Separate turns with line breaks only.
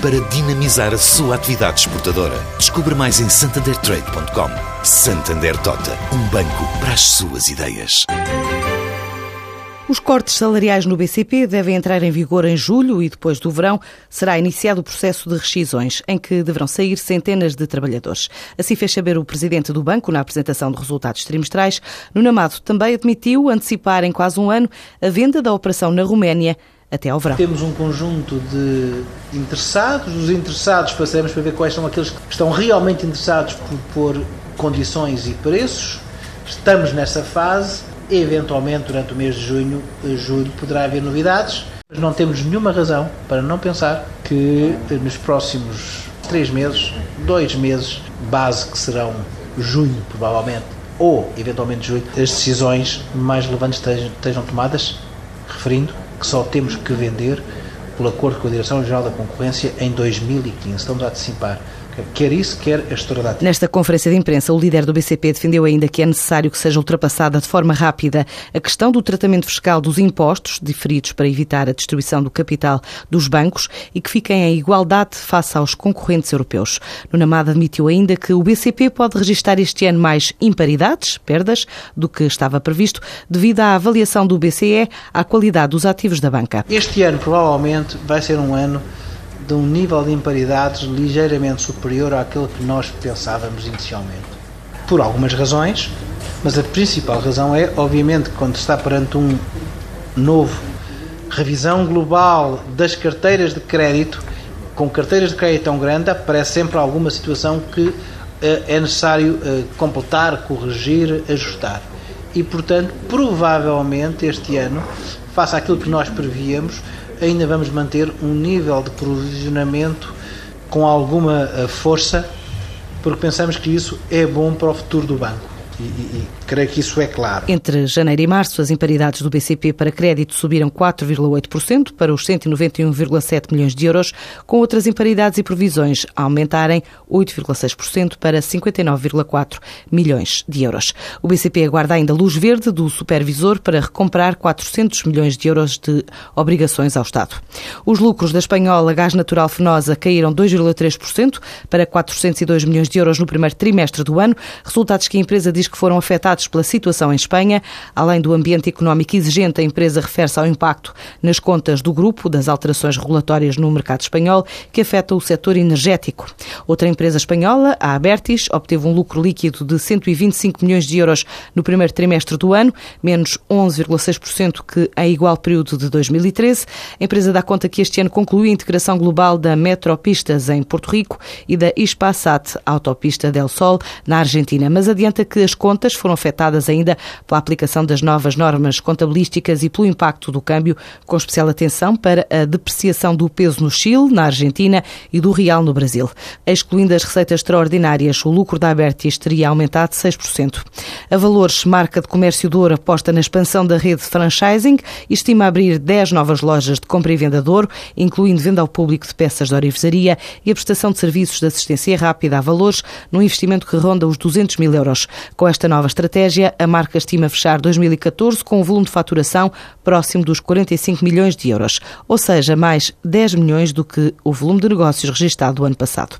para dinamizar a sua atividade exportadora. Descubra mais em santandertrade.com. Santander Tota, um banco para as suas ideias.
Os cortes salariais no BCP devem entrar em vigor em julho e depois do verão será iniciado o processo de rescisões, em que deverão sair centenas de trabalhadores. Assim fez saber o presidente do banco na apresentação de resultados trimestrais. Nuno Amado também admitiu antecipar em quase um ano a venda da operação na Roménia até ao verão.
Temos um conjunto de interessados, os interessados passaremos para ver quais são aqueles que estão realmente interessados por pôr condições e preços. Estamos nessa fase Eventualmente, durante o mês de junho, julho, poderá haver novidades, mas não temos nenhuma razão para não pensar que nos próximos três meses, dois meses, base que serão junho, provavelmente, ou eventualmente julho, as decisões mais relevantes estejam tomadas, referindo que só temos que vender pelo acordo com a Direção-Geral da Concorrência em 2015. Estamos a antecipar Quer isso, quer a
Nesta conferência de imprensa, o líder do BCP defendeu ainda que é necessário que seja ultrapassada de forma rápida a questão do tratamento fiscal dos impostos diferidos para evitar a destruição do capital dos bancos e que fiquem em igualdade face aos concorrentes europeus. Nunamada admitiu ainda que o BCP pode registrar este ano mais imparidades, perdas, do que estava previsto, devido à avaliação do BCE à qualidade dos ativos da banca.
Este ano provavelmente vai ser um ano de um nível de imparidades ligeiramente superior àquele que nós pensávamos inicialmente. Por algumas razões, mas a principal razão é, obviamente, quando se está perante um novo revisão global das carteiras de crédito, com carteiras de crédito tão grande, aparece sempre alguma situação que eh, é necessário eh, completar, corrigir, ajustar. E, portanto, provavelmente este ano, face àquilo que nós prevíamos, ainda vamos manter um nível de provisionamento com alguma eh, força, porque pensamos que isso é bom para o futuro do banco e, e, creio que isso é claro.
Entre janeiro e março, as imparidades do BCP para crédito subiram 4,8% para os 191,7 milhões de euros, com outras imparidades e provisões a aumentarem 8,6% para 59,4 milhões de euros. O BCP aguarda ainda luz verde do supervisor para recomprar 400 milhões de euros de obrigações ao Estado. Os lucros da espanhola Gás Natural Fenosa caíram 2,3% para 402 milhões de euros no primeiro trimestre do ano, resultados que a empresa diz que foram afetados pela situação em Espanha. Além do ambiente económico exigente, a empresa refere-se ao impacto nas contas do grupo das alterações regulatórias no mercado espanhol que afeta o setor energético. Outra empresa espanhola, a Abertis, obteve um lucro líquido de 125 milhões de euros no primeiro trimestre do ano, menos 11,6% que em igual período de 2013. A empresa dá conta que este ano concluiu a integração global da Metropistas em Porto Rico e da Ispasat, Autopista del Sol, na Argentina, mas adianta que as contas foram afetadas ainda pela aplicação das novas normas contabilísticas e pelo impacto do câmbio, com especial atenção para a depreciação do peso no Chile, na Argentina e do real no Brasil. Excluindo as receitas extraordinárias, o lucro da Abertis teria aumentado 6%. A Valores, marca de comércio de ouro, aposta na expansão da rede de franchising e estima abrir 10 novas lojas de compra e venda de ouro, incluindo venda ao público de peças de orivesaria e a prestação de serviços de assistência rápida a Valores, num investimento que ronda os 200 mil euros. Com esta nova estratégia, a marca estima fechar 2014 com um volume de faturação próximo dos 45 milhões de euros, ou seja, mais 10 milhões do que o volume de negócios registado o ano passado.